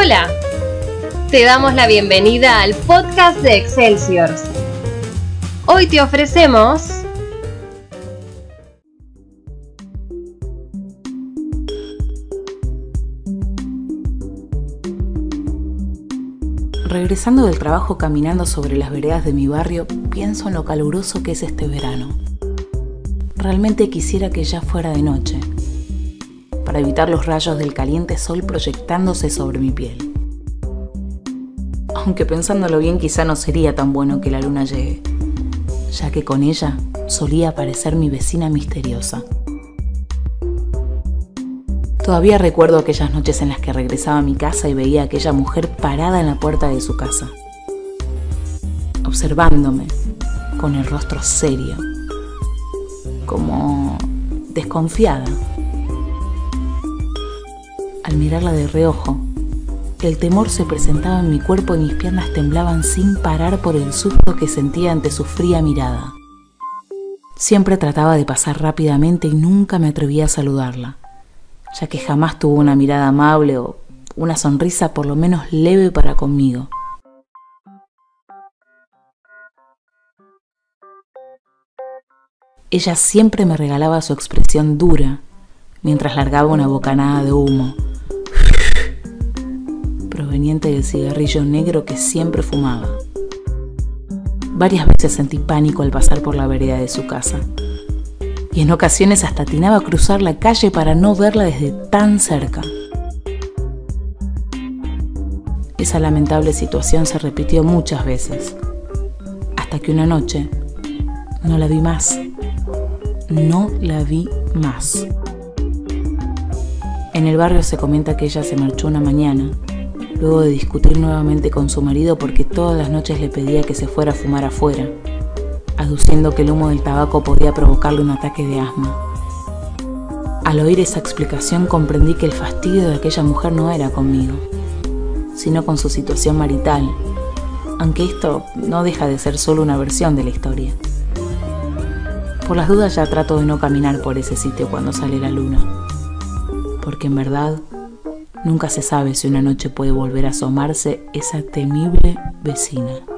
Hola, te damos la bienvenida al podcast de Excelsior. Hoy te ofrecemos... Regresando del trabajo caminando sobre las veredas de mi barrio, pienso en lo caluroso que es este verano. Realmente quisiera que ya fuera de noche, para evitar los rayos del caliente sol proyectándose sobre mi piel. Aunque pensándolo bien quizá no sería tan bueno que la luna llegue, ya que con ella solía aparecer mi vecina misteriosa. Todavía recuerdo aquellas noches en las que regresaba a mi casa y veía a aquella mujer parada en la puerta de su casa, observándome con el rostro serio, como desconfiada. Al mirarla de reojo, el temor se presentaba en mi cuerpo y mis piernas temblaban sin parar por el susto que sentía ante su fría mirada. Siempre trataba de pasar rápidamente y nunca me atrevía a saludarla ya que jamás tuvo una mirada amable o una sonrisa por lo menos leve para conmigo. Ella siempre me regalaba su expresión dura mientras largaba una bocanada de humo, proveniente del cigarrillo negro que siempre fumaba. Varias veces sentí pánico al pasar por la vereda de su casa y en ocasiones hasta atinaba a cruzar la calle para no verla desde tan cerca. Esa lamentable situación se repitió muchas veces, hasta que una noche no la vi más. No la vi más. En el barrio se comenta que ella se marchó una mañana, luego de discutir nuevamente con su marido porque todas las noches le pedía que se fuera a fumar afuera aduciendo que el humo del tabaco podía provocarle un ataque de asma. Al oír esa explicación comprendí que el fastidio de aquella mujer no era conmigo, sino con su situación marital, aunque esto no deja de ser solo una versión de la historia. Por las dudas ya trato de no caminar por ese sitio cuando sale la luna, porque en verdad nunca se sabe si una noche puede volver a asomarse esa temible vecina.